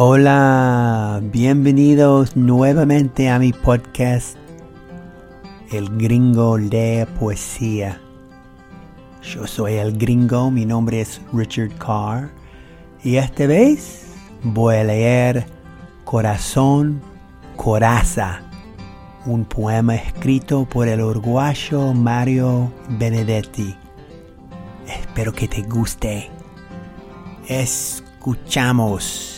Hola, bienvenidos nuevamente a mi podcast El Gringo lee poesía. Yo soy el gringo, mi nombre es Richard Carr y esta vez voy a leer Corazón Coraza, un poema escrito por el uruguayo Mario Benedetti. Espero que te guste. Escuchamos.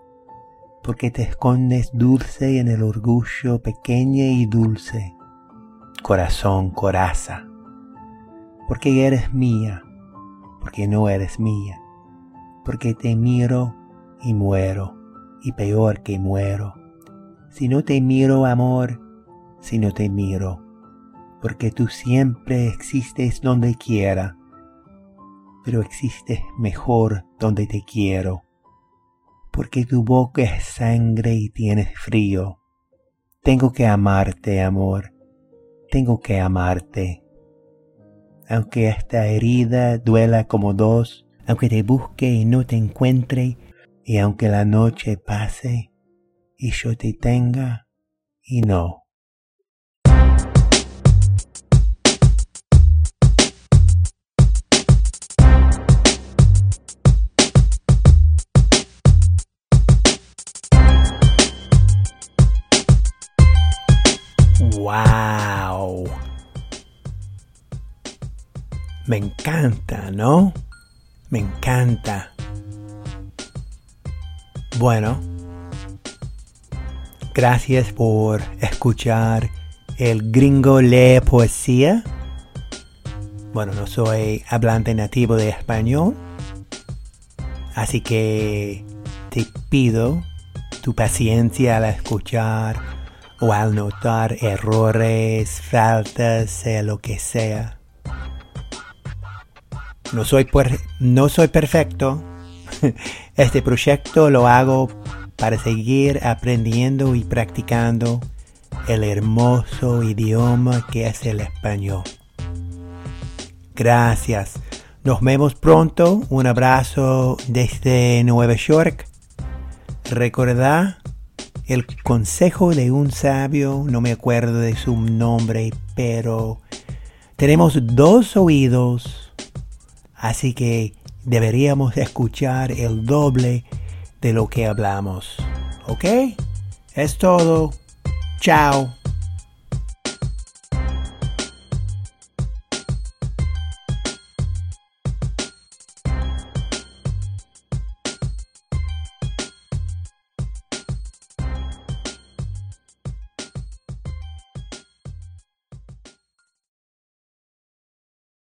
porque te escondes dulce en el orgullo pequeña y dulce, corazón coraza, porque eres mía, porque no eres mía, porque te miro y muero, y peor que muero, si no te miro amor, si no te miro, porque tú siempre existes donde quiera, pero existes mejor donde te quiero porque tu boca es sangre y tienes frío. Tengo que amarte, amor, tengo que amarte. Aunque esta herida duela como dos, aunque te busque y no te encuentre, y aunque la noche pase y yo te tenga y no. ¡Wow! Me encanta, ¿no? Me encanta. Bueno, gracias por escuchar el gringo lee poesía. Bueno, no soy hablante nativo de español, así que te pido tu paciencia al escuchar o al notar errores, faltas, sea lo que sea. No soy, no soy perfecto. Este proyecto lo hago para seguir aprendiendo y practicando el hermoso idioma que es el español. Gracias. Nos vemos pronto. Un abrazo desde Nueva York. Recordad el consejo de un sabio, no me acuerdo de su nombre, pero tenemos dos oídos, así que deberíamos escuchar el doble de lo que hablamos. ¿Ok? Es todo. Chao.